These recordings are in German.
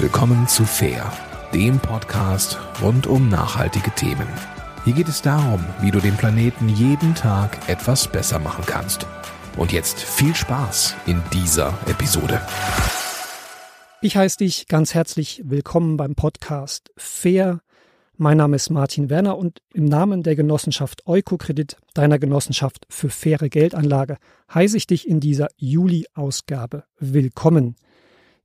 Willkommen zu Fair, dem Podcast rund um nachhaltige Themen. Hier geht es darum, wie du den Planeten jeden Tag etwas besser machen kannst. Und jetzt viel Spaß in dieser Episode. Ich heiße dich ganz herzlich willkommen beim Podcast Fair. Mein Name ist Martin Werner und im Namen der Genossenschaft Eukokredit, deiner Genossenschaft für faire Geldanlage, heiße ich dich in dieser Juli-Ausgabe willkommen.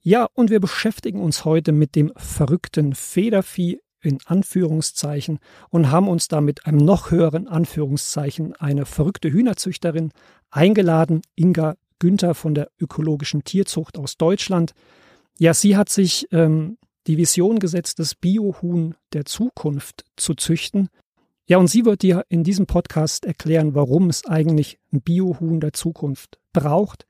Ja, und wir beschäftigen uns heute mit dem verrückten Federvieh in Anführungszeichen und haben uns da mit einem noch höheren Anführungszeichen eine verrückte Hühnerzüchterin eingeladen, Inga Günther von der ökologischen Tierzucht aus Deutschland. Ja, sie hat sich ähm, die Vision gesetzt, das Biohuhn der Zukunft zu züchten. Ja, und sie wird dir in diesem Podcast erklären, warum es eigentlich ein Biohuhn der Zukunft braucht,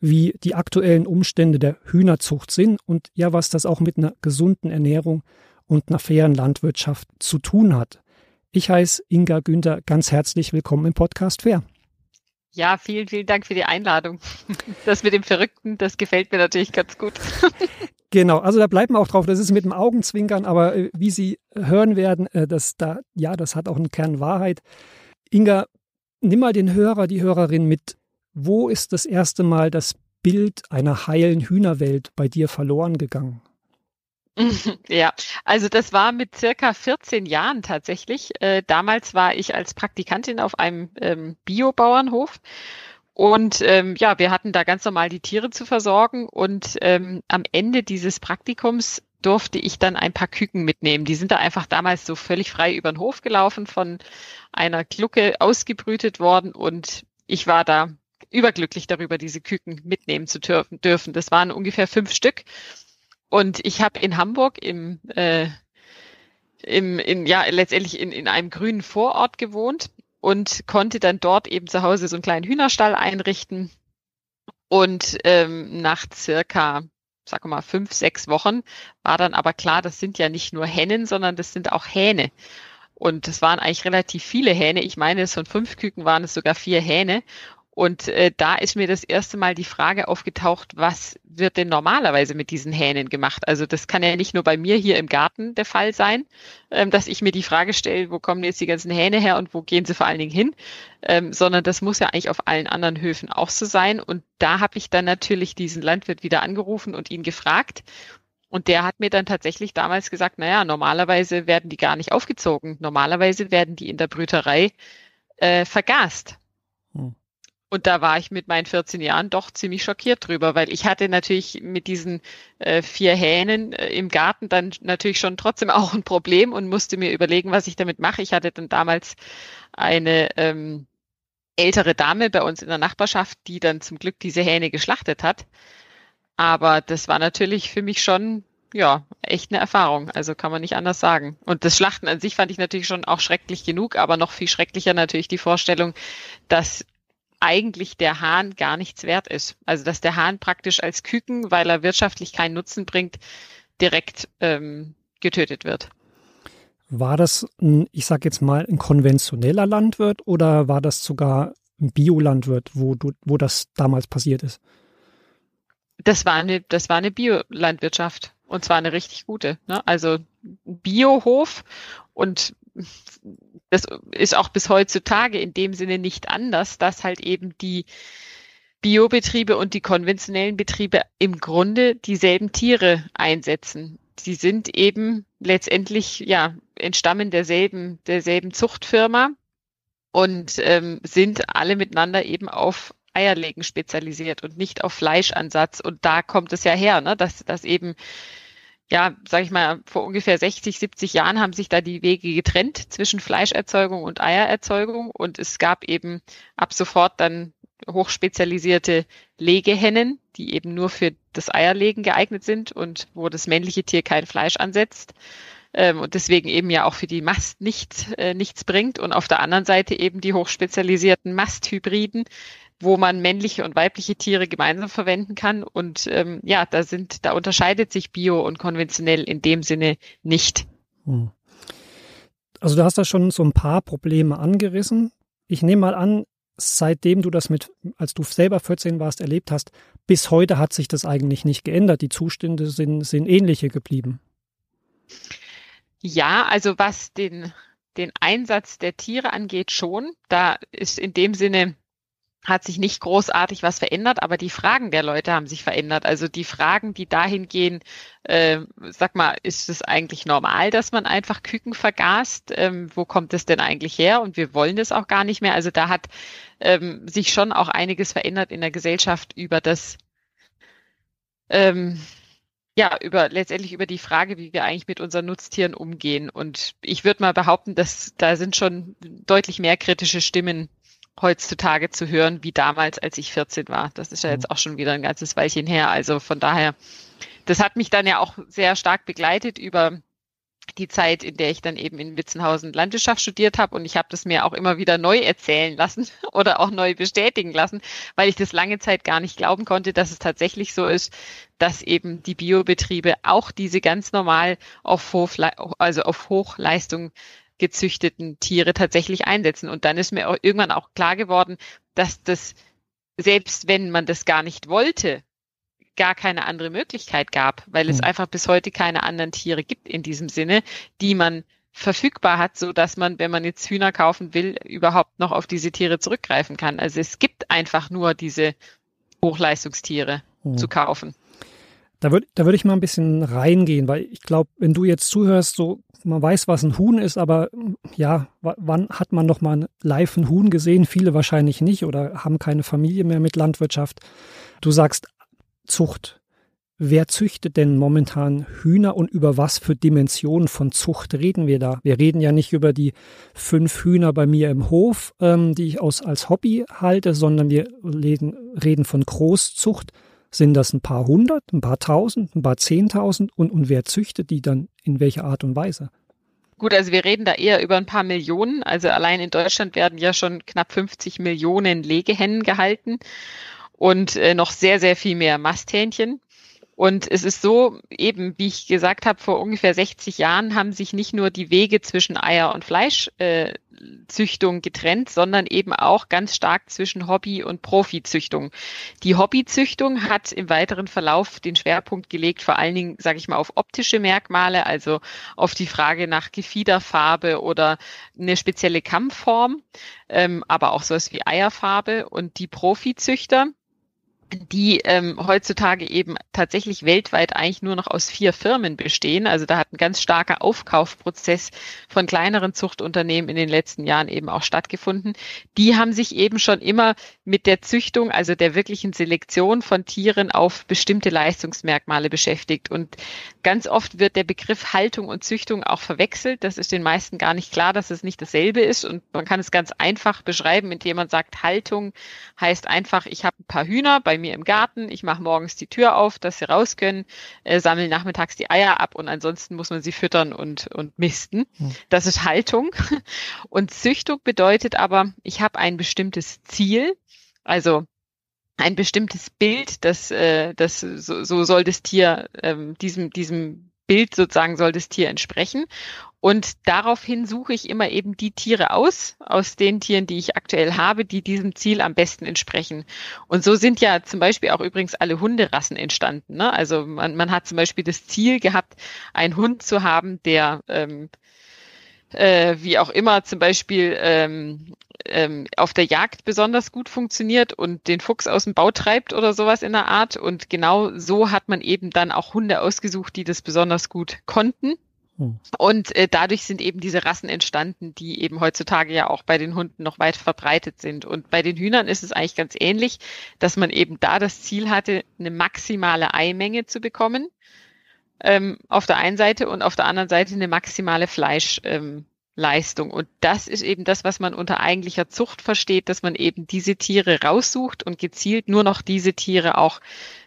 wie die aktuellen Umstände der Hühnerzucht sind und ja, was das auch mit einer gesunden Ernährung und einer fairen Landwirtschaft zu tun hat. Ich heiße Inga Günther ganz herzlich willkommen im Podcast Fair. Ja, vielen, vielen Dank für die Einladung. Das mit dem Verrückten, das gefällt mir natürlich ganz gut. Genau, also da bleibt man auch drauf. Das ist mit dem Augenzwinkern, aber äh, wie Sie hören werden, äh, das da, ja, das hat auch einen Kern Wahrheit. Inga, nimm mal den Hörer, die Hörerin mit wo ist das erste Mal das Bild einer heilen Hühnerwelt bei dir verloren gegangen? Ja, also das war mit circa 14 Jahren tatsächlich. Äh, damals war ich als Praktikantin auf einem ähm, Biobauernhof und ähm, ja, wir hatten da ganz normal die Tiere zu versorgen und ähm, am Ende dieses Praktikums durfte ich dann ein paar Küken mitnehmen. Die sind da einfach damals so völlig frei über den Hof gelaufen, von einer Glucke ausgebrütet worden und ich war da überglücklich darüber, diese Küken mitnehmen zu dürfen. Das waren ungefähr fünf Stück. Und ich habe in Hamburg im, äh, im in, ja, letztendlich in, in einem grünen Vorort gewohnt und konnte dann dort eben zu Hause so einen kleinen Hühnerstall einrichten. Und ähm, nach circa, sag mal, fünf, sechs Wochen war dann aber klar, das sind ja nicht nur Hennen, sondern das sind auch Hähne. Und es waren eigentlich relativ viele Hähne. Ich meine, von fünf Küken waren es sogar vier Hähne. Und äh, da ist mir das erste Mal die Frage aufgetaucht, was wird denn normalerweise mit diesen Hähnen gemacht? Also das kann ja nicht nur bei mir hier im Garten der Fall sein, ähm, dass ich mir die Frage stelle, wo kommen jetzt die ganzen Hähne her und wo gehen sie vor allen Dingen hin, ähm, sondern das muss ja eigentlich auf allen anderen Höfen auch so sein. Und da habe ich dann natürlich diesen Landwirt wieder angerufen und ihn gefragt. Und der hat mir dann tatsächlich damals gesagt, naja, normalerweise werden die gar nicht aufgezogen. Normalerweise werden die in der Brüterei äh, vergast. Hm. Und da war ich mit meinen 14 Jahren doch ziemlich schockiert drüber, weil ich hatte natürlich mit diesen äh, vier Hähnen äh, im Garten dann natürlich schon trotzdem auch ein Problem und musste mir überlegen, was ich damit mache. Ich hatte dann damals eine ähm, ältere Dame bei uns in der Nachbarschaft, die dann zum Glück diese Hähne geschlachtet hat. Aber das war natürlich für mich schon ja, echt eine Erfahrung. Also kann man nicht anders sagen. Und das Schlachten an sich fand ich natürlich schon auch schrecklich genug, aber noch viel schrecklicher natürlich die Vorstellung, dass eigentlich der Hahn gar nichts wert ist. Also dass der Hahn praktisch als Küken, weil er wirtschaftlich keinen Nutzen bringt, direkt ähm, getötet wird. War das, ein, ich sage jetzt mal, ein konventioneller Landwirt oder war das sogar ein Biolandwirt, wo, du, wo das damals passiert ist? Das war eine, das war eine Biolandwirtschaft und zwar eine richtig gute. Ne? Also Biohof und das ist auch bis heutzutage in dem Sinne nicht anders, dass halt eben die Biobetriebe und die konventionellen Betriebe im Grunde dieselben Tiere einsetzen. Sie sind eben letztendlich, ja, entstammen derselben, derselben Zuchtfirma und ähm, sind alle miteinander eben auf Eierlegen spezialisiert und nicht auf Fleischansatz. Und da kommt es ja her, ne, dass, dass eben ja, sag ich mal, vor ungefähr 60, 70 Jahren haben sich da die Wege getrennt zwischen Fleischerzeugung und Eiererzeugung. Und es gab eben ab sofort dann hochspezialisierte Legehennen, die eben nur für das Eierlegen geeignet sind und wo das männliche Tier kein Fleisch ansetzt. Ähm, und deswegen eben ja auch für die Mast nichts, äh, nichts bringt. Und auf der anderen Seite eben die hochspezialisierten Masthybriden, wo man männliche und weibliche Tiere gemeinsam verwenden kann. Und ähm, ja, da sind, da unterscheidet sich Bio und konventionell in dem Sinne nicht. Hm. Also du hast da schon so ein paar Probleme angerissen. Ich nehme mal an, seitdem du das mit, als du selber 14 warst, erlebt hast, bis heute hat sich das eigentlich nicht geändert. Die Zustände sind, sind ähnliche geblieben. Ja, also was den, den Einsatz der Tiere angeht, schon. Da ist in dem Sinne hat sich nicht großartig was verändert, aber die Fragen der Leute haben sich verändert. Also die Fragen, die dahin gehen, äh, sag mal, ist es eigentlich normal, dass man einfach Küken vergast? Ähm, wo kommt es denn eigentlich her? Und wir wollen das auch gar nicht mehr. Also da hat ähm, sich schon auch einiges verändert in der Gesellschaft über das, ähm, ja, über letztendlich über die Frage, wie wir eigentlich mit unseren Nutztieren umgehen. Und ich würde mal behaupten, dass da sind schon deutlich mehr kritische Stimmen heutzutage zu hören, wie damals, als ich 14 war. Das ist ja jetzt mhm. auch schon wieder ein ganzes Weilchen her. Also von daher, das hat mich dann ja auch sehr stark begleitet über die Zeit, in der ich dann eben in Witzenhausen Landwirtschaft studiert habe und ich habe das mir auch immer wieder neu erzählen lassen oder auch neu bestätigen lassen, weil ich das lange Zeit gar nicht glauben konnte, dass es tatsächlich so ist, dass eben die Biobetriebe auch diese ganz normal auf, Hochle also auf Hochleistung gezüchteten Tiere tatsächlich einsetzen. Und dann ist mir auch irgendwann auch klar geworden, dass das, selbst wenn man das gar nicht wollte, gar keine andere Möglichkeit gab, weil es hm. einfach bis heute keine anderen Tiere gibt in diesem Sinne, die man verfügbar hat, so dass man, wenn man jetzt Hühner kaufen will, überhaupt noch auf diese Tiere zurückgreifen kann. Also es gibt einfach nur diese Hochleistungstiere hm. zu kaufen. Da würde da würd ich mal ein bisschen reingehen, weil ich glaube, wenn du jetzt zuhörst, so man weiß, was ein Huhn ist, aber ja, wann hat man noch mal live ein Huhn gesehen? Viele wahrscheinlich nicht oder haben keine Familie mehr mit Landwirtschaft. Du sagst Zucht. Wer züchtet denn momentan Hühner und über was für Dimensionen von Zucht reden wir da? Wir reden ja nicht über die fünf Hühner bei mir im Hof, ähm, die ich aus, als Hobby halte, sondern wir reden, reden von Großzucht. Sind das ein paar hundert, ein paar tausend, ein paar zehntausend und, und wer züchtet die dann in welcher Art und Weise? Gut, also wir reden da eher über ein paar Millionen. Also allein in Deutschland werden ja schon knapp 50 Millionen Legehennen gehalten und äh, noch sehr, sehr viel mehr Masthähnchen. Und es ist so, eben wie ich gesagt habe, vor ungefähr 60 Jahren haben sich nicht nur die Wege zwischen Eier- und Fleischzüchtung äh, getrennt, sondern eben auch ganz stark zwischen Hobby- und Profizüchtung. Die Hobbyzüchtung hat im weiteren Verlauf den Schwerpunkt gelegt, vor allen Dingen, sage ich mal, auf optische Merkmale, also auf die Frage nach Gefiederfarbe oder eine spezielle Kammform, ähm, aber auch sowas wie Eierfarbe. Und die Profizüchter, die ähm, heutzutage eben tatsächlich weltweit eigentlich nur noch aus vier Firmen bestehen. Also da hat ein ganz starker Aufkaufprozess von kleineren Zuchtunternehmen in den letzten Jahren eben auch stattgefunden. Die haben sich eben schon immer mit der Züchtung, also der wirklichen Selektion von Tieren auf bestimmte Leistungsmerkmale beschäftigt. Und ganz oft wird der Begriff Haltung und Züchtung auch verwechselt. Das ist den meisten gar nicht klar, dass es nicht dasselbe ist. Und man kann es ganz einfach beschreiben, indem man sagt, Haltung heißt einfach, ich habe ein paar Hühner bei mir im Garten, ich mache morgens die Tür auf, dass sie raus können, äh, sammle nachmittags die Eier ab und ansonsten muss man sie füttern und, und misten. Hm. Das ist Haltung. Und Züchtung bedeutet aber, ich habe ein bestimmtes Ziel, also ein bestimmtes Bild, das, äh, das so, so soll das Tier ähm, diesem, diesem Bild sozusagen soll das Tier entsprechen. Und daraufhin suche ich immer eben die Tiere aus, aus den Tieren, die ich aktuell habe, die diesem Ziel am besten entsprechen. Und so sind ja zum Beispiel auch übrigens alle Hunderassen entstanden. Ne? Also man, man hat zum Beispiel das Ziel gehabt, einen Hund zu haben, der ähm, äh, wie auch immer zum Beispiel ähm, ähm, auf der Jagd besonders gut funktioniert und den Fuchs aus dem Bau treibt oder sowas in der Art. Und genau so hat man eben dann auch Hunde ausgesucht, die das besonders gut konnten. Hm. Und äh, dadurch sind eben diese Rassen entstanden, die eben heutzutage ja auch bei den Hunden noch weit verbreitet sind. Und bei den Hühnern ist es eigentlich ganz ähnlich, dass man eben da das Ziel hatte, eine maximale Eimenge zu bekommen ähm, auf der einen Seite und auf der anderen Seite eine maximale Fleischleistung. Ähm, und das ist eben das, was man unter eigentlicher Zucht versteht, dass man eben diese Tiere raussucht und gezielt nur noch diese Tiere auch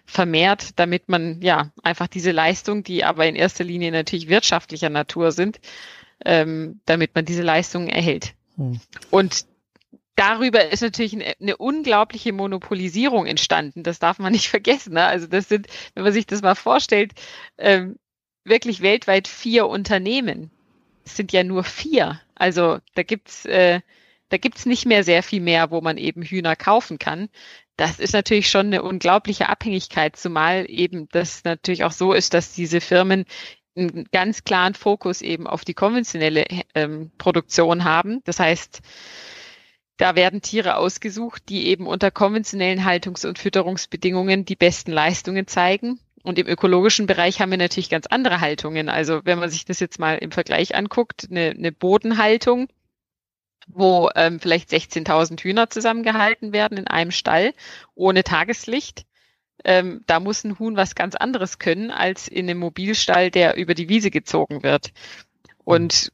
vermehrt, damit man ja einfach diese Leistung, die aber in erster Linie natürlich wirtschaftlicher Natur sind, ähm, damit man diese Leistungen erhält. Hm. Und darüber ist natürlich eine, unglaubliche Monopolisierung entstanden. Das darf man nicht vergessen. Ne? Also das sind, wenn man sich das mal vorstellt, ähm, wirklich weltweit vier Unternehmen. Es sind ja nur vier. Also da gibt's äh, da gibt's nicht mehr sehr viel mehr, wo man eben Hühner kaufen kann. Das ist natürlich schon eine unglaubliche Abhängigkeit, zumal eben das natürlich auch so ist, dass diese Firmen einen ganz klaren Fokus eben auf die konventionelle ähm, Produktion haben. Das heißt, da werden Tiere ausgesucht, die eben unter konventionellen Haltungs- und Fütterungsbedingungen die besten Leistungen zeigen. Und im ökologischen Bereich haben wir natürlich ganz andere Haltungen. Also wenn man sich das jetzt mal im Vergleich anguckt, eine, eine Bodenhaltung, wo ähm, vielleicht 16.000 Hühner zusammengehalten werden in einem Stall ohne Tageslicht. Ähm, da muss ein Huhn was ganz anderes können als in einem Mobilstall, der über die Wiese gezogen wird. Und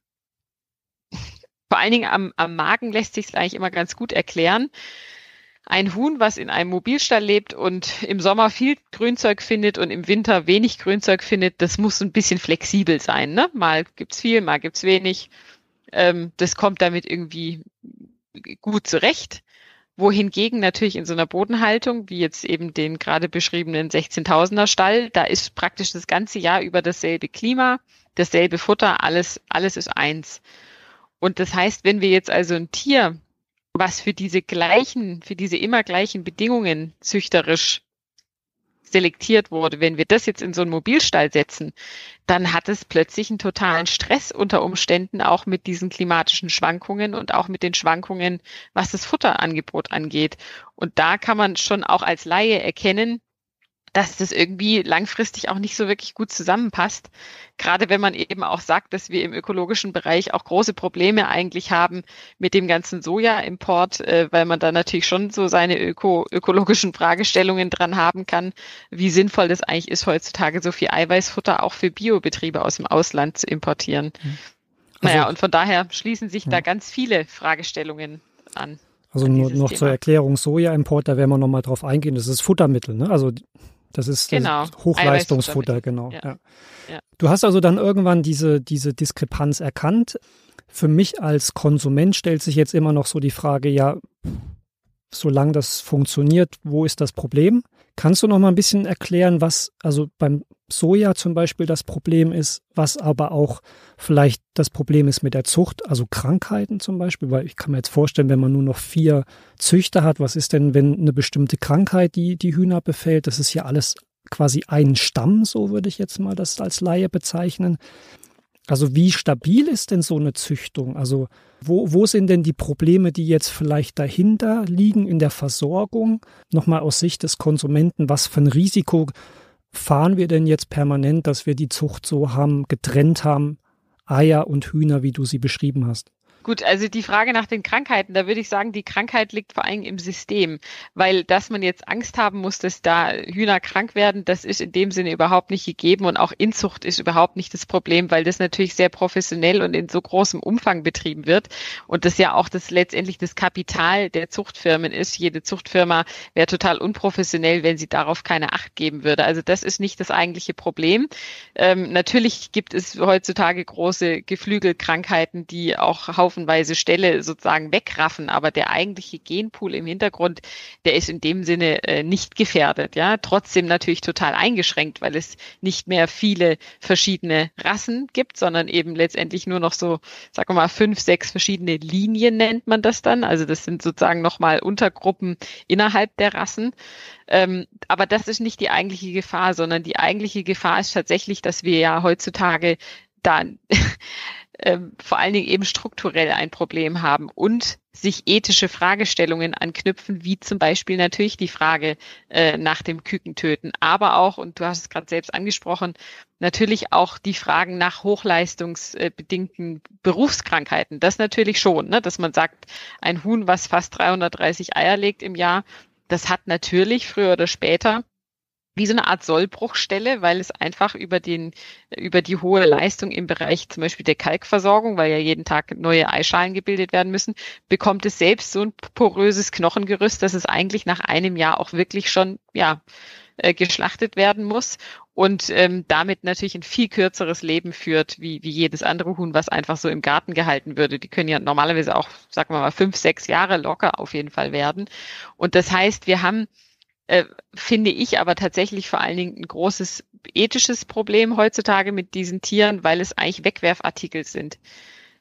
vor allen Dingen am, am Magen lässt sich es eigentlich immer ganz gut erklären. Ein Huhn, was in einem Mobilstall lebt und im Sommer viel Grünzeug findet und im Winter wenig Grünzeug findet, das muss ein bisschen flexibel sein. Ne? Mal gibt's viel, mal gibt's wenig. Ähm, das kommt damit irgendwie gut zurecht. Wohingegen natürlich in so einer Bodenhaltung, wie jetzt eben den gerade beschriebenen 16.000er Stall, da ist praktisch das ganze Jahr über dasselbe Klima, dasselbe Futter, alles, alles ist eins. Und das heißt, wenn wir jetzt also ein Tier, was für diese gleichen, für diese immer gleichen Bedingungen züchterisch selektiert wurde, wenn wir das jetzt in so einen Mobilstall setzen, dann hat es plötzlich einen totalen Stress unter Umständen auch mit diesen klimatischen Schwankungen und auch mit den Schwankungen, was das Futterangebot angeht. Und da kann man schon auch als Laie erkennen, dass das irgendwie langfristig auch nicht so wirklich gut zusammenpasst. Gerade wenn man eben auch sagt, dass wir im ökologischen Bereich auch große Probleme eigentlich haben mit dem ganzen Soja-Import, äh, weil man da natürlich schon so seine öko ökologischen Fragestellungen dran haben kann, wie sinnvoll das eigentlich ist, heutzutage so viel Eiweißfutter auch für Biobetriebe aus dem Ausland zu importieren. Mhm. Also, naja, und von daher schließen sich ja. da ganz viele Fragestellungen an. Also nur noch Thema. zur Erklärung, Soja-Import, da werden wir nochmal drauf eingehen, das ist Futtermittel, ne? Also das ist genau. das Hochleistungsfutter, genau. Ja. Ja. Du hast also dann irgendwann diese, diese Diskrepanz erkannt. Für mich als Konsument stellt sich jetzt immer noch so die Frage, ja, solange das funktioniert, wo ist das Problem? Kannst du noch mal ein bisschen erklären, was also beim Soja zum Beispiel das Problem ist, was aber auch vielleicht das Problem ist mit der Zucht, also Krankheiten zum Beispiel, weil ich kann mir jetzt vorstellen, wenn man nur noch vier Züchter hat, was ist denn, wenn eine bestimmte Krankheit die, die Hühner befällt? Das ist ja alles quasi ein Stamm, so würde ich jetzt mal das als Laie bezeichnen. Also wie stabil ist denn so eine Züchtung? Also wo, wo sind denn die Probleme, die jetzt vielleicht dahinter liegen in der Versorgung? Nochmal aus Sicht des Konsumenten, was für ein Risiko fahren wir denn jetzt permanent, dass wir die Zucht so haben, getrennt haben, Eier und Hühner, wie du sie beschrieben hast? Gut, also die Frage nach den Krankheiten, da würde ich sagen, die Krankheit liegt vor allem im System, weil dass man jetzt Angst haben muss, dass da Hühner krank werden, das ist in dem Sinne überhaupt nicht gegeben und auch Inzucht ist überhaupt nicht das Problem, weil das natürlich sehr professionell und in so großem Umfang betrieben wird und das ja auch das letztendlich das Kapital der Zuchtfirmen ist. Jede Zuchtfirma wäre total unprofessionell, wenn sie darauf keine Acht geben würde. Also das ist nicht das eigentliche Problem. Ähm, natürlich gibt es heutzutage große Geflügelkrankheiten, die auch haufenweise Ställe sozusagen wegraffen, aber der eigentliche Genpool im Hintergrund, der ist in dem Sinne äh, nicht gefährdet, ja. Trotzdem natürlich total eingeschränkt, weil es nicht mehr viele verschiedene Rassen gibt, sondern eben letztendlich nur noch so, sagen wir mal, fünf, sechs verschiedene Linien nennt man das dann. Also das sind sozusagen nochmal Untergruppen innerhalb der Rassen. Ähm, aber das ist nicht die eigentliche Gefahr, sondern die eigentliche Gefahr ist tatsächlich, dass wir ja heutzutage da ähm, vor allen Dingen eben strukturell ein Problem haben und sich ethische Fragestellungen anknüpfen, wie zum Beispiel natürlich die Frage äh, nach dem Kükentöten, aber auch, und du hast es gerade selbst angesprochen, natürlich auch die Fragen nach hochleistungsbedingten Berufskrankheiten. Das natürlich schon, ne? dass man sagt, ein Huhn, was fast 330 Eier legt im Jahr, das hat natürlich früher oder später wie so eine Art Sollbruchstelle, weil es einfach über den, über die hohe Leistung im Bereich zum Beispiel der Kalkversorgung, weil ja jeden Tag neue Eischalen gebildet werden müssen, bekommt es selbst so ein poröses Knochengerüst, dass es eigentlich nach einem Jahr auch wirklich schon, ja, äh, geschlachtet werden muss und ähm, damit natürlich ein viel kürzeres Leben führt, wie, wie jedes andere Huhn, was einfach so im Garten gehalten würde. Die können ja normalerweise auch, sagen wir mal, fünf, sechs Jahre locker auf jeden Fall werden. Und das heißt, wir haben äh, finde ich aber tatsächlich vor allen Dingen ein großes ethisches Problem heutzutage mit diesen Tieren, weil es eigentlich Wegwerfartikel sind.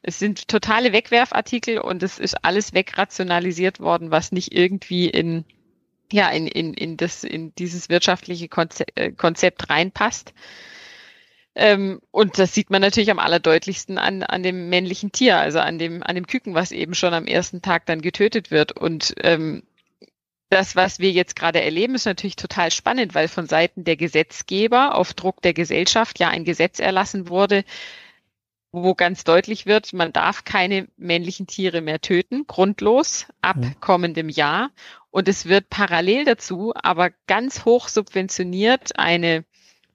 Es sind totale Wegwerfartikel und es ist alles wegrationalisiert worden, was nicht irgendwie in ja in, in, in das in dieses wirtschaftliche Konzept, äh, Konzept reinpasst. Ähm, und das sieht man natürlich am allerdeutlichsten an, an dem männlichen Tier, also an dem, an dem Küken, was eben schon am ersten Tag dann getötet wird. Und ähm, das, was wir jetzt gerade erleben, ist natürlich total spannend, weil von Seiten der Gesetzgeber auf Druck der Gesellschaft ja ein Gesetz erlassen wurde, wo ganz deutlich wird, man darf keine männlichen Tiere mehr töten, grundlos, ab kommendem Jahr. Und es wird parallel dazu aber ganz hoch subventioniert eine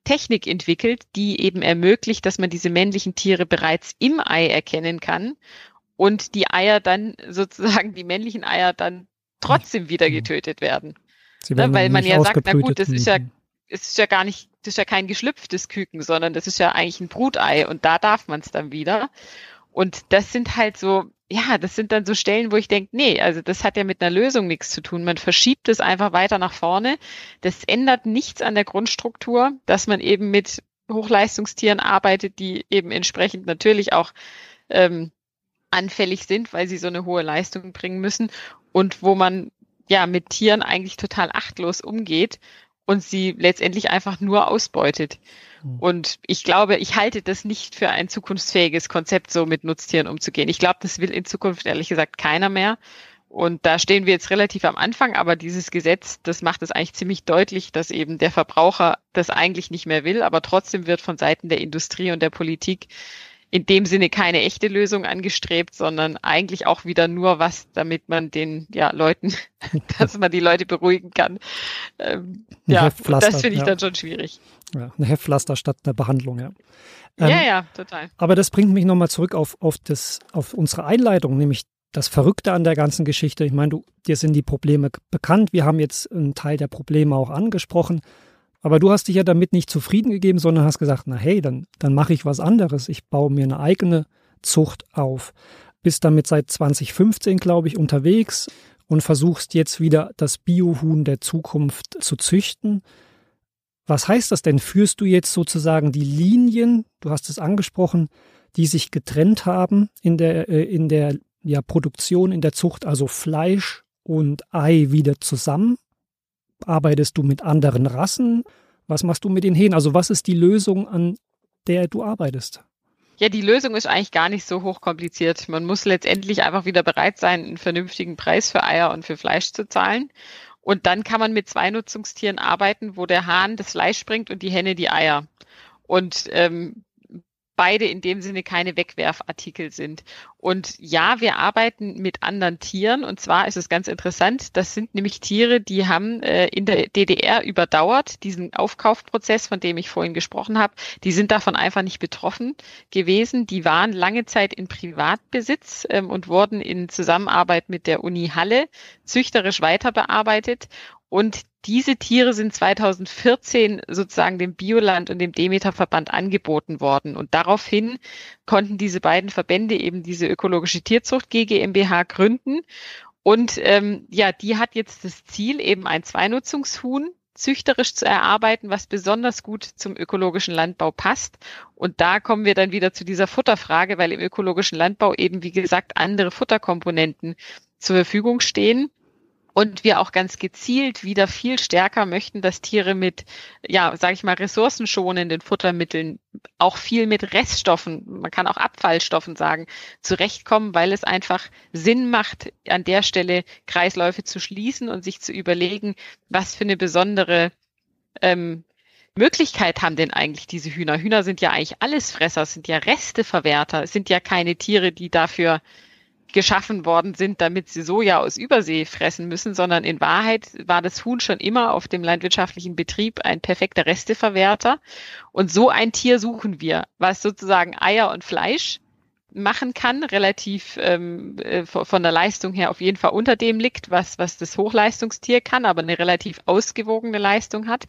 Technik entwickelt, die eben ermöglicht, dass man diese männlichen Tiere bereits im Ei erkennen kann und die Eier dann sozusagen, die männlichen Eier dann trotzdem wieder mhm. getötet werden. werden ne, weil man ja sagt, na gut, das ist ja, es ist ja gar nicht, das ist ja kein geschlüpftes Küken, sondern das ist ja eigentlich ein Brutei und da darf man es dann wieder. Und das sind halt so, ja, das sind dann so Stellen, wo ich denke, nee, also das hat ja mit einer Lösung nichts zu tun. Man verschiebt es einfach weiter nach vorne. Das ändert nichts an der Grundstruktur, dass man eben mit Hochleistungstieren arbeitet, die eben entsprechend natürlich auch ähm, anfällig sind, weil sie so eine hohe Leistung bringen müssen und wo man ja mit Tieren eigentlich total achtlos umgeht und sie letztendlich einfach nur ausbeutet. Hm. Und ich glaube, ich halte das nicht für ein zukunftsfähiges Konzept, so mit Nutztieren umzugehen. Ich glaube, das will in Zukunft ehrlich gesagt keiner mehr. Und da stehen wir jetzt relativ am Anfang, aber dieses Gesetz, das macht es eigentlich ziemlich deutlich, dass eben der Verbraucher das eigentlich nicht mehr will, aber trotzdem wird von Seiten der Industrie und der Politik in dem Sinne keine echte Lösung angestrebt, sondern eigentlich auch wieder nur was, damit man den ja, Leuten, dass man die Leute beruhigen kann. Ähm, ja, das finde ich ja. dann schon schwierig. Ja, ein Heftpflaster statt einer Behandlung, ja. Ähm, ja, ja, total. Aber das bringt mich nochmal zurück auf, auf, das, auf unsere Einleitung, nämlich das Verrückte an der ganzen Geschichte. Ich meine, du, dir sind die Probleme bekannt. Wir haben jetzt einen Teil der Probleme auch angesprochen. Aber du hast dich ja damit nicht zufrieden gegeben, sondern hast gesagt, na hey, dann, dann mache ich was anderes. Ich baue mir eine eigene Zucht auf. Bist damit seit 2015, glaube ich, unterwegs und versuchst jetzt wieder das Biohuhn der Zukunft zu züchten. Was heißt das denn? Führst du jetzt sozusagen die Linien, du hast es angesprochen, die sich getrennt haben in der, äh, in der ja, Produktion, in der Zucht, also Fleisch und Ei wieder zusammen? Arbeitest du mit anderen Rassen? Was machst du mit den Hähnen? Also was ist die Lösung, an der du arbeitest? Ja, die Lösung ist eigentlich gar nicht so hochkompliziert. Man muss letztendlich einfach wieder bereit sein, einen vernünftigen Preis für Eier und für Fleisch zu zahlen. Und dann kann man mit zwei Nutzungstieren arbeiten, wo der Hahn das Fleisch bringt und die Henne die Eier. Und ähm, beide in dem Sinne keine Wegwerfartikel sind. Und ja, wir arbeiten mit anderen Tieren und zwar ist es ganz interessant, das sind nämlich Tiere, die haben äh, in der DDR überdauert, diesen Aufkaufprozess, von dem ich vorhin gesprochen habe, die sind davon einfach nicht betroffen gewesen. Die waren lange Zeit in Privatbesitz ähm, und wurden in Zusammenarbeit mit der Uni Halle züchterisch weiterbearbeitet und diese Tiere sind 2014 sozusagen dem Bioland und dem Demeter-Verband angeboten worden. Und daraufhin konnten diese beiden Verbände eben diese ökologische Tierzucht GmbH gründen. Und ähm, ja, die hat jetzt das Ziel, eben ein Zweinutzungshuhn züchterisch zu erarbeiten, was besonders gut zum ökologischen Landbau passt. Und da kommen wir dann wieder zu dieser Futterfrage, weil im ökologischen Landbau eben, wie gesagt, andere Futterkomponenten zur Verfügung stehen und wir auch ganz gezielt wieder viel stärker möchten, dass Tiere mit, ja, sage ich mal, ressourcenschonenden Futtermitteln, auch viel mit Reststoffen, man kann auch Abfallstoffen sagen, zurechtkommen, weil es einfach Sinn macht, an der Stelle Kreisläufe zu schließen und sich zu überlegen, was für eine besondere ähm, Möglichkeit haben denn eigentlich diese Hühner? Hühner sind ja eigentlich Allesfresser, sind ja Resteverwerter, sind ja keine Tiere, die dafür geschaffen worden sind, damit sie Soja aus Übersee fressen müssen, sondern in Wahrheit war das Huhn schon immer auf dem landwirtschaftlichen Betrieb ein perfekter Resteverwerter. Und so ein Tier suchen wir, was sozusagen Eier und Fleisch machen kann, relativ ähm, äh, von der Leistung her auf jeden Fall unter dem liegt, was, was das Hochleistungstier kann, aber eine relativ ausgewogene Leistung hat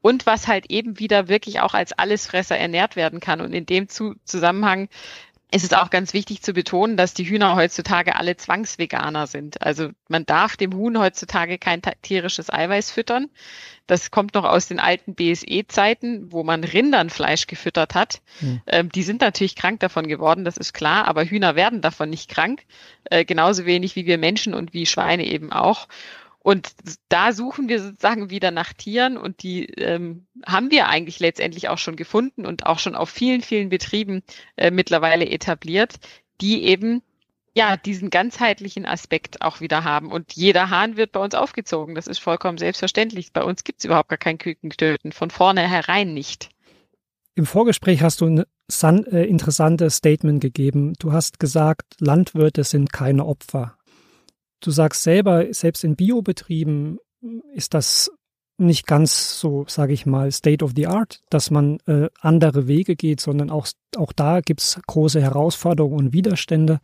und was halt eben wieder wirklich auch als Allesfresser ernährt werden kann. Und in dem Zusammenhang es ist auch ganz wichtig zu betonen, dass die Hühner heutzutage alle Zwangsveganer sind. Also man darf dem Huhn heutzutage kein tierisches Eiweiß füttern. Das kommt noch aus den alten BSE-Zeiten, wo man Rindern Fleisch gefüttert hat. Mhm. Ähm, die sind natürlich krank davon geworden, das ist klar, aber Hühner werden davon nicht krank. Äh, genauso wenig wie wir Menschen und wie Schweine eben auch. Und da suchen wir sozusagen wieder nach Tieren und die ähm, haben wir eigentlich letztendlich auch schon gefunden und auch schon auf vielen, vielen Betrieben äh, mittlerweile etabliert, die eben ja diesen ganzheitlichen Aspekt auch wieder haben. Und jeder Hahn wird bei uns aufgezogen. Das ist vollkommen selbstverständlich. Bei uns gibt es überhaupt gar kein Kükentöten, von vorne herein nicht. Im Vorgespräch hast du ein äh, interessantes Statement gegeben. Du hast gesagt, Landwirte sind keine Opfer. Du sagst selber, selbst in Biobetrieben ist das nicht ganz so, sage ich mal, State of the Art, dass man äh, andere Wege geht, sondern auch, auch da gibt es große Herausforderungen und Widerstände.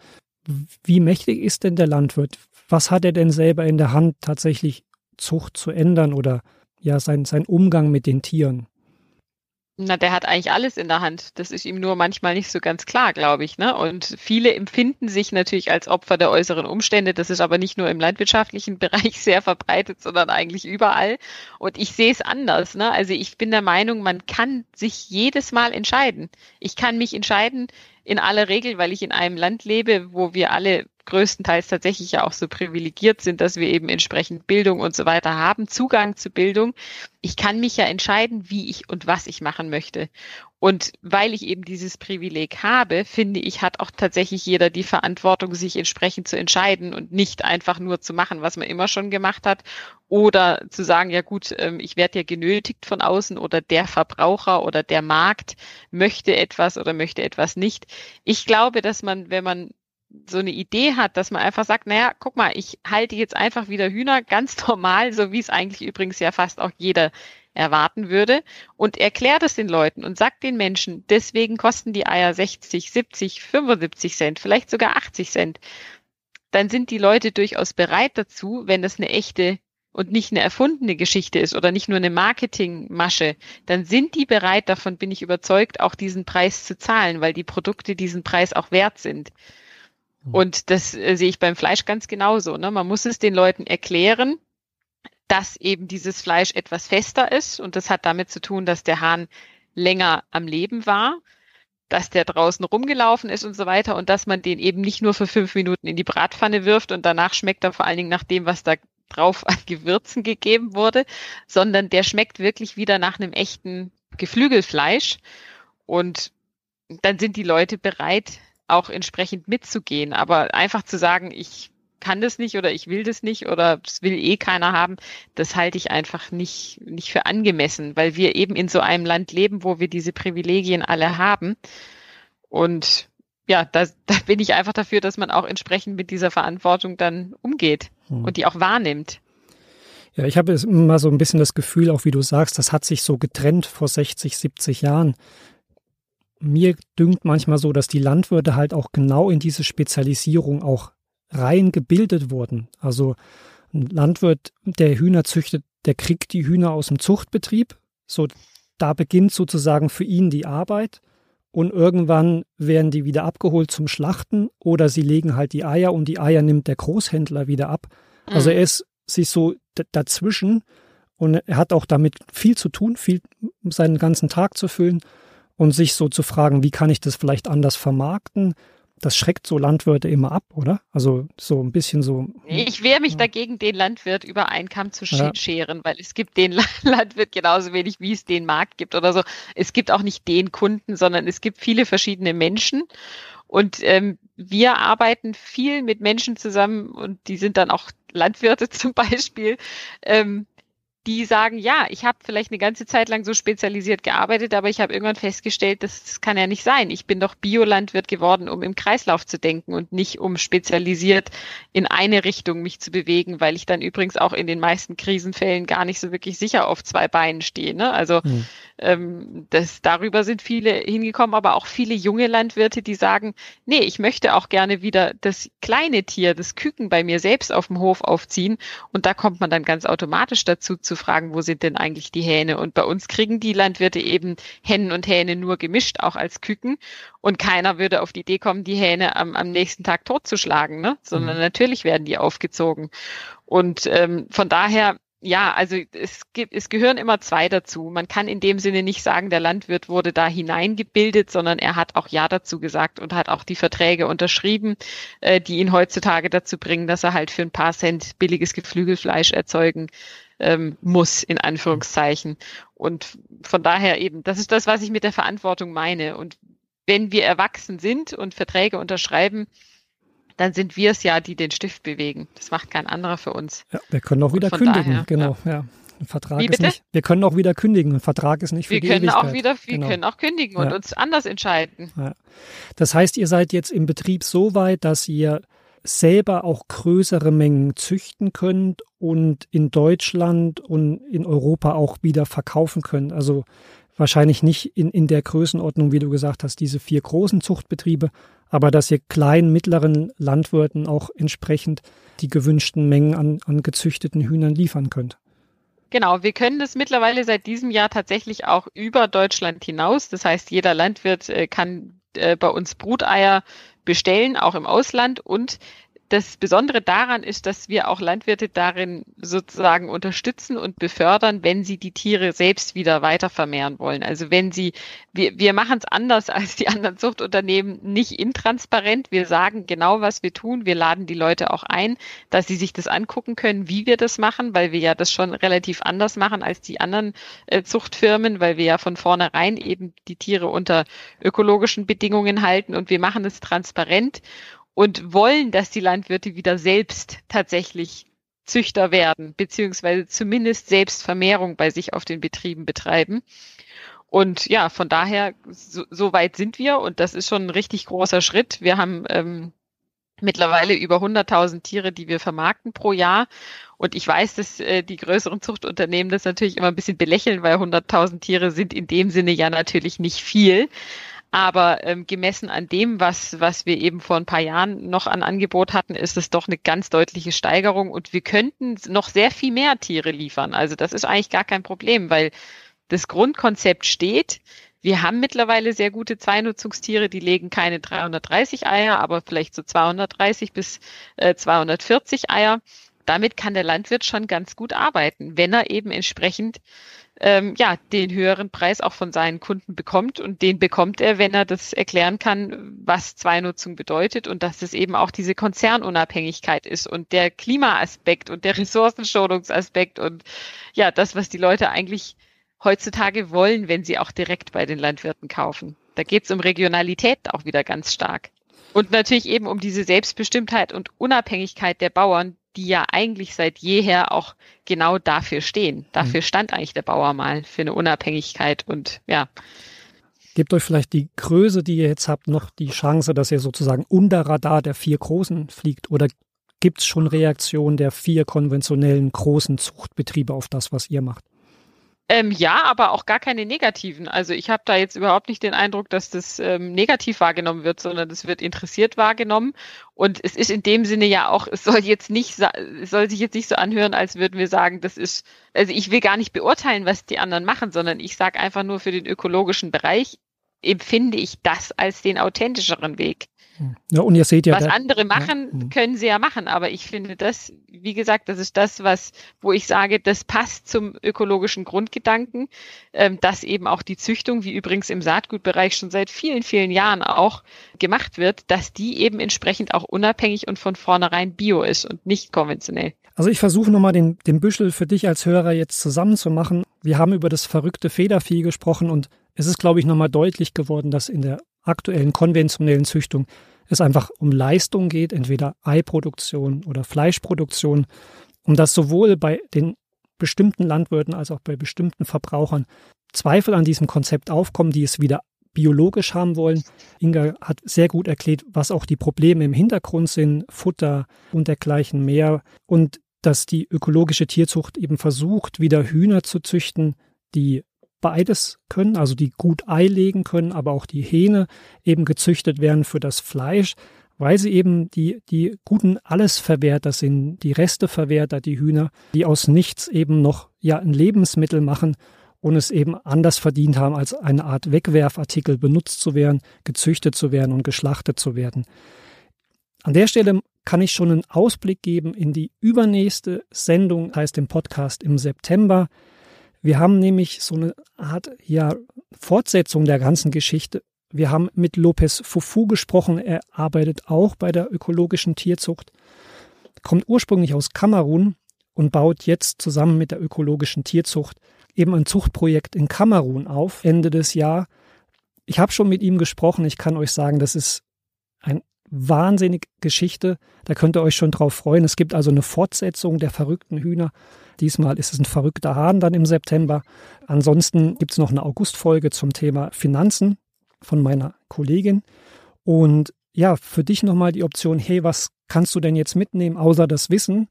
Wie mächtig ist denn der Landwirt? Was hat er denn selber in der Hand, tatsächlich Zucht zu ändern oder ja, sein, sein Umgang mit den Tieren? Na, der hat eigentlich alles in der Hand. Das ist ihm nur manchmal nicht so ganz klar, glaube ich. Ne? Und viele empfinden sich natürlich als Opfer der äußeren Umstände. Das ist aber nicht nur im landwirtschaftlichen Bereich sehr verbreitet, sondern eigentlich überall. Und ich sehe es anders. Ne? Also ich bin der Meinung, man kann sich jedes Mal entscheiden. Ich kann mich entscheiden, in aller Regel, weil ich in einem Land lebe, wo wir alle größtenteils tatsächlich ja auch so privilegiert sind, dass wir eben entsprechend Bildung und so weiter haben, Zugang zu Bildung. Ich kann mich ja entscheiden, wie ich und was ich machen möchte. Und weil ich eben dieses Privileg habe, finde ich, hat auch tatsächlich jeder die Verantwortung, sich entsprechend zu entscheiden und nicht einfach nur zu machen, was man immer schon gemacht hat oder zu sagen, ja gut, ähm, ich werde ja genötigt von außen oder der Verbraucher oder der Markt möchte etwas oder möchte etwas nicht. Ich glaube, dass man, wenn man so eine Idee hat, dass man einfach sagt, naja, guck mal, ich halte jetzt einfach wieder Hühner ganz normal, so wie es eigentlich übrigens ja fast auch jeder erwarten würde und erklärt es den Leuten und sagt den Menschen, deswegen kosten die Eier 60, 70, 75 Cent, vielleicht sogar 80 Cent. Dann sind die Leute durchaus bereit dazu, wenn das eine echte und nicht eine erfundene Geschichte ist oder nicht nur eine Marketingmasche, dann sind die bereit, davon bin ich überzeugt, auch diesen Preis zu zahlen, weil die Produkte diesen Preis auch wert sind. Mhm. Und das äh, sehe ich beim Fleisch ganz genauso. Ne? Man muss es den Leuten erklären, dass eben dieses Fleisch etwas fester ist. Und das hat damit zu tun, dass der Hahn länger am Leben war, dass der draußen rumgelaufen ist und so weiter und dass man den eben nicht nur für fünf Minuten in die Bratpfanne wirft und danach schmeckt er vor allen Dingen nach dem, was da drauf an Gewürzen gegeben wurde, sondern der schmeckt wirklich wieder nach einem echten Geflügelfleisch. Und dann sind die Leute bereit, auch entsprechend mitzugehen. Aber einfach zu sagen, ich kann das nicht oder ich will das nicht oder das will eh keiner haben, das halte ich einfach nicht, nicht für angemessen, weil wir eben in so einem Land leben, wo wir diese Privilegien alle haben. Und ja, da, da bin ich einfach dafür, dass man auch entsprechend mit dieser Verantwortung dann umgeht hm. und die auch wahrnimmt. Ja, ich habe immer so ein bisschen das Gefühl, auch wie du sagst, das hat sich so getrennt vor 60, 70 Jahren mir dünkt manchmal so, dass die Landwirte halt auch genau in diese Spezialisierung auch rein gebildet wurden. Also ein Landwirt, der Hühner züchtet, der kriegt die Hühner aus dem Zuchtbetrieb. So, da beginnt sozusagen für ihn die Arbeit. Und irgendwann werden die wieder abgeholt zum Schlachten oder sie legen halt die Eier und die Eier nimmt der Großhändler wieder ab. Also mhm. er ist sich so dazwischen und er hat auch damit viel zu tun, viel seinen ganzen Tag zu füllen und sich so zu fragen, wie kann ich das vielleicht anders vermarkten? Das schreckt so Landwirte immer ab, oder? Also so ein bisschen so. Ich wehre mich dagegen, den Landwirt über einen Kamm zu scheren, ja. weil es gibt den Landwirt genauso wenig, wie es den Markt gibt oder so. Es gibt auch nicht den Kunden, sondern es gibt viele verschiedene Menschen. Und ähm, wir arbeiten viel mit Menschen zusammen und die sind dann auch Landwirte zum Beispiel, ähm, die sagen, ja, ich habe vielleicht eine ganze Zeit lang so spezialisiert gearbeitet, aber ich habe irgendwann festgestellt, das, das kann ja nicht sein. Ich bin doch Biolandwirt geworden, um im Kreislauf zu denken und nicht um spezialisiert in eine Richtung mich zu bewegen, weil ich dann übrigens auch in den meisten Krisenfällen gar nicht so wirklich sicher auf zwei Beinen stehe. Ne? Also mhm. ähm, das, darüber sind viele hingekommen, aber auch viele junge Landwirte, die sagen, nee, ich möchte auch gerne wieder das kleine Tier, das Küken bei mir selbst auf dem Hof aufziehen. Und da kommt man dann ganz automatisch dazu zu zu fragen, wo sind denn eigentlich die Hähne? Und bei uns kriegen die Landwirte eben Hennen und Hähne nur gemischt, auch als Küken. Und keiner würde auf die Idee kommen, die Hähne am, am nächsten Tag totzuschlagen, ne? sondern mhm. natürlich werden die aufgezogen. Und ähm, von daher ja, also es gibt, es gehören immer zwei dazu. Man kann in dem Sinne nicht sagen, der Landwirt wurde da hineingebildet, sondern er hat auch Ja dazu gesagt und hat auch die Verträge unterschrieben, äh, die ihn heutzutage dazu bringen, dass er halt für ein paar Cent billiges Geflügelfleisch erzeugen ähm, muss, in Anführungszeichen. Und von daher eben, das ist das, was ich mit der Verantwortung meine. Und wenn wir erwachsen sind und Verträge unterschreiben, dann sind wir es ja, die den Stift bewegen. Das macht kein anderer für uns. Ja, wir können auch wieder kündigen, daher, genau. Ja. ja. Ein Vertrag ist nicht, wir können auch wieder kündigen. Ein Vertrag ist nicht für wir die können Ewigkeit. Auch wieder, wir genau. können auch kündigen und ja. uns anders entscheiden. Ja. Das heißt, ihr seid jetzt im Betrieb so weit, dass ihr selber auch größere Mengen züchten könnt und in Deutschland und in Europa auch wieder verkaufen könnt. Also wahrscheinlich nicht in, in der Größenordnung, wie du gesagt hast, diese vier großen Zuchtbetriebe, aber dass ihr kleinen, mittleren Landwirten auch entsprechend die gewünschten Mengen an, an gezüchteten Hühnern liefern könnt. Genau, wir können das mittlerweile seit diesem Jahr tatsächlich auch über Deutschland hinaus. Das heißt, jeder Landwirt äh, kann äh, bei uns Bruteier bestellen, auch im Ausland. Und das Besondere daran ist, dass wir auch Landwirte darin sozusagen unterstützen und befördern, wenn sie die Tiere selbst wieder weiter vermehren wollen. Also wenn sie, wir, wir machen es anders als die anderen Zuchtunternehmen, nicht intransparent. Wir sagen genau, was wir tun. Wir laden die Leute auch ein, dass sie sich das angucken können, wie wir das machen, weil wir ja das schon relativ anders machen als die anderen äh, Zuchtfirmen, weil wir ja von vornherein eben die Tiere unter ökologischen Bedingungen halten und wir machen es transparent und wollen, dass die Landwirte wieder selbst tatsächlich Züchter werden, beziehungsweise zumindest selbst Vermehrung bei sich auf den Betrieben betreiben. Und ja, von daher, so, so weit sind wir und das ist schon ein richtig großer Schritt. Wir haben ähm, mittlerweile über 100.000 Tiere, die wir vermarkten pro Jahr. Und ich weiß, dass äh, die größeren Zuchtunternehmen das natürlich immer ein bisschen belächeln, weil 100.000 Tiere sind in dem Sinne ja natürlich nicht viel. Aber ähm, gemessen an dem, was, was wir eben vor ein paar Jahren noch an Angebot hatten, ist es doch eine ganz deutliche Steigerung und wir könnten noch sehr viel mehr Tiere liefern. Also das ist eigentlich gar kein Problem, weil das Grundkonzept steht. Wir haben mittlerweile sehr gute Zweinutzungstiere, die legen keine 330 Eier, aber vielleicht so 230 bis äh, 240 Eier. Damit kann der Landwirt schon ganz gut arbeiten, wenn er eben entsprechend ähm, ja, den höheren Preis auch von seinen Kunden bekommt. Und den bekommt er, wenn er das erklären kann, was Zweinutzung bedeutet und dass es eben auch diese Konzernunabhängigkeit ist und der Klimaaspekt und der Ressourcenschonungsaspekt und ja, das, was die Leute eigentlich heutzutage wollen, wenn sie auch direkt bei den Landwirten kaufen. Da geht es um Regionalität auch wieder ganz stark. Und natürlich eben um diese Selbstbestimmtheit und Unabhängigkeit der Bauern, die ja eigentlich seit jeher auch genau dafür stehen. Dafür mhm. stand eigentlich der Bauer mal für eine Unabhängigkeit und ja. Gebt euch vielleicht die Größe, die ihr jetzt habt, noch die Chance, dass ihr sozusagen unter Radar der vier Großen fliegt? Oder gibt es schon Reaktionen der vier konventionellen großen Zuchtbetriebe auf das, was ihr macht? Ähm, ja, aber auch gar keine negativen. Also ich habe da jetzt überhaupt nicht den Eindruck, dass das ähm, negativ wahrgenommen wird, sondern es wird interessiert wahrgenommen. Und es ist in dem Sinne ja auch, es soll jetzt nicht, es soll sich jetzt nicht so anhören, als würden wir sagen, das ist, also ich will gar nicht beurteilen, was die anderen machen, sondern ich sage einfach nur für den ökologischen Bereich empfinde ich das als den authentischeren Weg. Ja, und ihr seht ja. Was andere machen, ja. Hm. können sie ja machen, aber ich finde das, wie gesagt, das ist das, was, wo ich sage, das passt zum ökologischen Grundgedanken, ähm, dass eben auch die Züchtung, wie übrigens im Saatgutbereich schon seit vielen, vielen Jahren auch gemacht wird, dass die eben entsprechend auch unabhängig und von vornherein bio ist und nicht konventionell. Also ich versuche nochmal den, den Büschel für dich als Hörer jetzt zusammenzumachen. Wir haben über das verrückte Federvieh gesprochen und es ist, glaube ich, nochmal deutlich geworden, dass in der aktuellen konventionellen Züchtung es einfach um Leistung geht, entweder Eiproduktion oder Fleischproduktion, um das sowohl bei den bestimmten Landwirten als auch bei bestimmten Verbrauchern Zweifel an diesem Konzept aufkommen, die es wieder biologisch haben wollen. Inga hat sehr gut erklärt, was auch die Probleme im Hintergrund sind, Futter und dergleichen mehr und dass die ökologische Tierzucht eben versucht, wieder Hühner zu züchten, die beides können, also die gut Ei legen können, aber auch die Hähne eben gezüchtet werden für das Fleisch, weil sie eben die, die guten Allesverwerter sind, die Resteverwerter, die Hühner, die aus nichts eben noch ja ein Lebensmittel machen und es eben anders verdient haben, als eine Art Wegwerfartikel benutzt zu werden, gezüchtet zu werden und geschlachtet zu werden. An der Stelle kann ich schon einen Ausblick geben in die übernächste Sendung, heißt im Podcast im September. Wir haben nämlich so eine Art ja, Fortsetzung der ganzen Geschichte. Wir haben mit Lopez Fufu gesprochen. Er arbeitet auch bei der ökologischen Tierzucht, kommt ursprünglich aus Kamerun und baut jetzt zusammen mit der ökologischen Tierzucht eben ein Zuchtprojekt in Kamerun auf, Ende des Jahres. Ich habe schon mit ihm gesprochen. Ich kann euch sagen, das ist ein wahnsinnige Geschichte. Da könnt ihr euch schon drauf freuen. Es gibt also eine Fortsetzung der verrückten Hühner. Diesmal ist es ein verrückter Hahn dann im September. Ansonsten gibt es noch eine Augustfolge zum Thema Finanzen von meiner Kollegin. Und ja, für dich nochmal die Option, hey, was kannst du denn jetzt mitnehmen, außer das Wissen?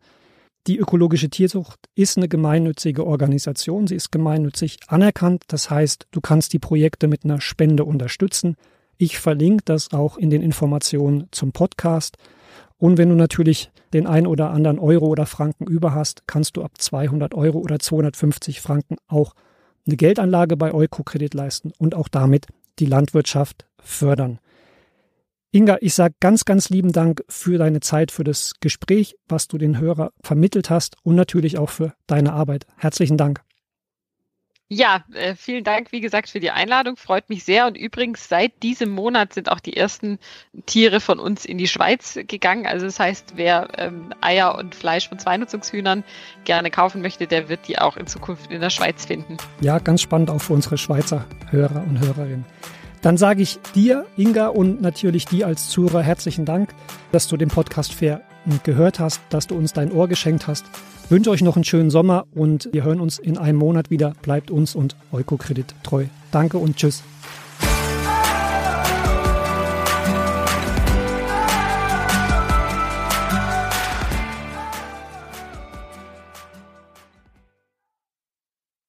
Die ökologische Tierzucht ist eine gemeinnützige Organisation. Sie ist gemeinnützig anerkannt. Das heißt, du kannst die Projekte mit einer Spende unterstützen. Ich verlinke das auch in den Informationen zum Podcast. Und wenn du natürlich den ein oder anderen Euro oder Franken über hast, kannst du ab 200 Euro oder 250 Franken auch eine Geldanlage bei Eukokredit leisten und auch damit die Landwirtschaft fördern. Inga, ich sage ganz, ganz lieben Dank für deine Zeit, für das Gespräch, was du den Hörer vermittelt hast und natürlich auch für deine Arbeit. Herzlichen Dank. Ja, äh, vielen Dank, wie gesagt, für die Einladung. Freut mich sehr. Und übrigens, seit diesem Monat sind auch die ersten Tiere von uns in die Schweiz gegangen. Also das heißt, wer ähm, Eier und Fleisch von Zweinutzungshühnern gerne kaufen möchte, der wird die auch in Zukunft in der Schweiz finden. Ja, ganz spannend auch für unsere Schweizer Hörer und Hörerinnen. Dann sage ich dir, Inga, und natürlich dir als Zuhörer herzlichen Dank, dass du den Podcast fair gehört hast, dass du uns dein Ohr geschenkt hast. Ich wünsche euch noch einen schönen Sommer und wir hören uns in einem Monat wieder. Bleibt uns und Eukokredit treu. Danke und tschüss.